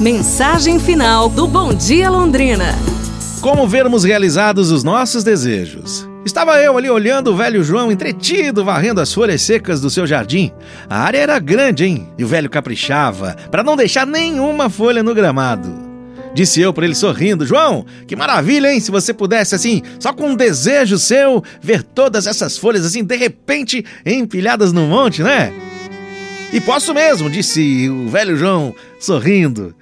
Mensagem final do Bom Dia Londrina. Como vermos realizados os nossos desejos? Estava eu ali olhando o velho João entretido, varrendo as folhas secas do seu jardim. A área era grande, hein? E o velho caprichava para não deixar nenhuma folha no gramado. Disse eu para ele sorrindo: João, que maravilha, hein? Se você pudesse, assim, só com um desejo seu, ver todas essas folhas, assim, de repente empilhadas no monte, né? E posso mesmo, disse o velho João, sorrindo.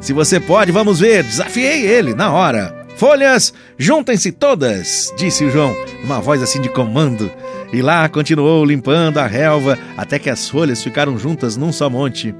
Se você pode, vamos ver. Desafiei ele na hora. Folhas, juntem-se todas, disse o João, uma voz assim de comando. E lá continuou limpando a relva até que as folhas ficaram juntas num só monte.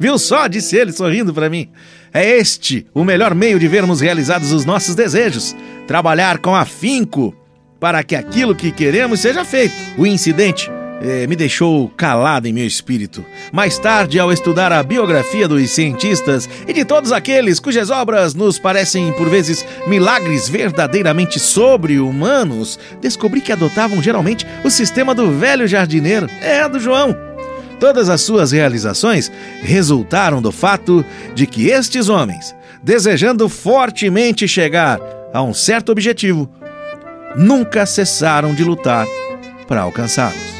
Viu só, disse ele sorrindo para mim. É este o melhor meio de vermos realizados os nossos desejos: trabalhar com afinco para que aquilo que queremos seja feito. O incidente eh, me deixou calado em meu espírito. Mais tarde, ao estudar a biografia dos cientistas e de todos aqueles cujas obras nos parecem, por vezes, milagres verdadeiramente sobre-humanos, descobri que adotavam geralmente o sistema do velho jardineiro, é, do João. Todas as suas realizações resultaram do fato de que estes homens, desejando fortemente chegar a um certo objetivo, nunca cessaram de lutar para alcançá-los.